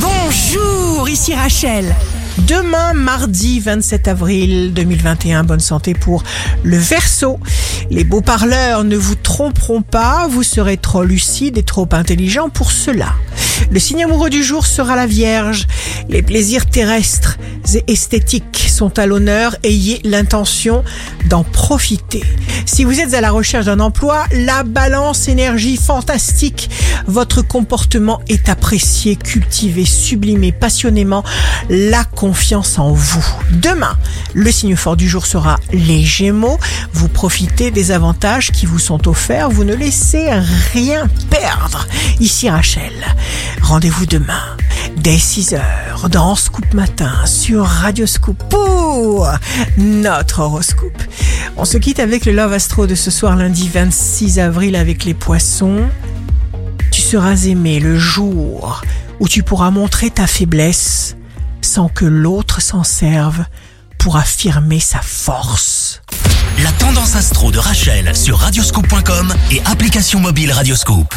Bonjour, ici Rachel. Demain, mardi 27 avril 2021, bonne santé pour le Verseau. Les beaux parleurs ne vous tromperont pas, vous serez trop lucide et trop intelligent pour cela. Le signe amoureux du jour sera la Vierge. Les plaisirs terrestres et esthétiques sont à l'honneur, ayez l'intention d'en profiter. Si vous êtes à la recherche d'un emploi, la balance énergie fantastique. Votre comportement est apprécié, cultivé, sublimé passionnément. La confiance en vous. Demain, le signe fort du jour sera les Gémeaux. Vous profitez des avantages qui vous sont offerts. Vous ne laissez rien perdre. Ici Rachel. Rendez-vous demain dès 6h dans Scoop Matin sur Radio Scoop pour notre horoscope. On se quitte avec le Love Astro de ce soir lundi 26 avril avec les poissons. Tu seras aimé le jour où tu pourras montrer ta faiblesse sans que l'autre s'en serve pour affirmer sa force. La tendance astro de Rachel sur radioscope.com et application mobile Radioscope.